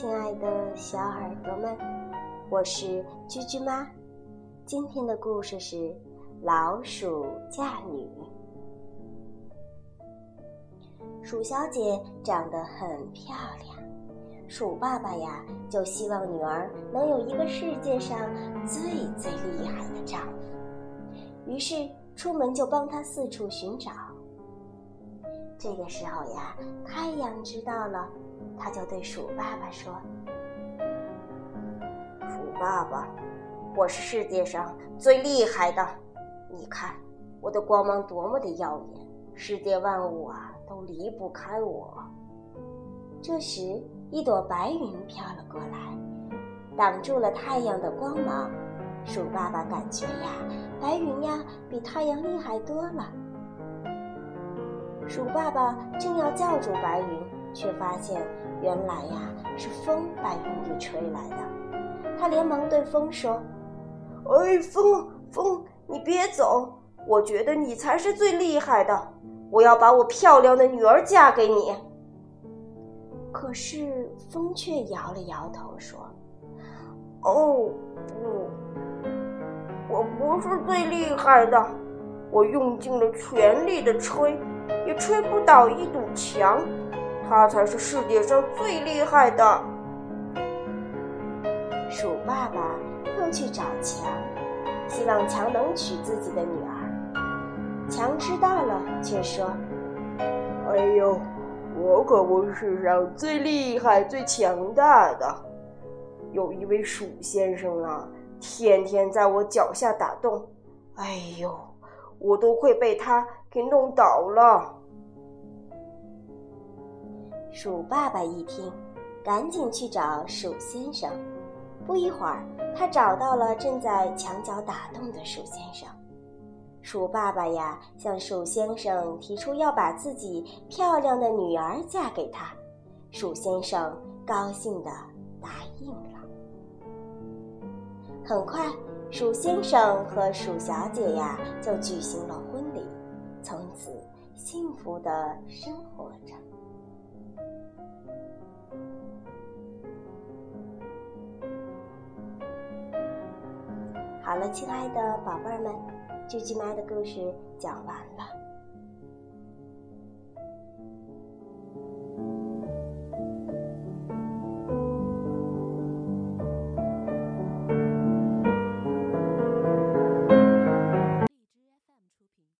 亲爱的小耳朵们，我是居居妈。今天的故事是《老鼠嫁女》。鼠小姐长得很漂亮，鼠爸爸呀就希望女儿能有一个世界上最最厉害的丈夫，于是出门就帮她四处寻找。这个时候呀，太阳知道了，他就对鼠爸爸说：“鼠爸爸，我是世界上最厉害的，你看我的光芒多么的耀眼，世界万物啊都离不开我。”这时，一朵白云飘了过来，挡住了太阳的光芒。鼠爸爸感觉呀，白云呀比太阳厉害多了。鼠爸爸正要叫住白云，却发现原来呀是风把云给吹来的。他连忙对风说：“哎，风风，你别走！我觉得你才是最厉害的。我要把我漂亮的女儿嫁给你。”可是风却摇了摇头说：“哦，不，我不是最厉害的。我用尽了全力的吹。”也吹不倒一堵墙，他才是世界上最厉害的。鼠爸爸又去找墙，希望墙能娶自己的女儿。墙知道了，却说：“哎呦，我可不是世上最厉害、最强大的。有一位鼠先生啊，天天在我脚下打洞。哎呦！”我都快被他给弄倒了。鼠爸爸一听，赶紧去找鼠先生。不一会儿，他找到了正在墙角打洞的鼠先生。鼠爸爸呀，向鼠先生提出要把自己漂亮的女儿嫁给他。鼠先生高兴的答应了。很快。鼠先生和鼠小姐呀，就举行了婚礼，从此幸福的生活着。好了，亲爱的宝贝儿们，啾啾妈的故事讲完了。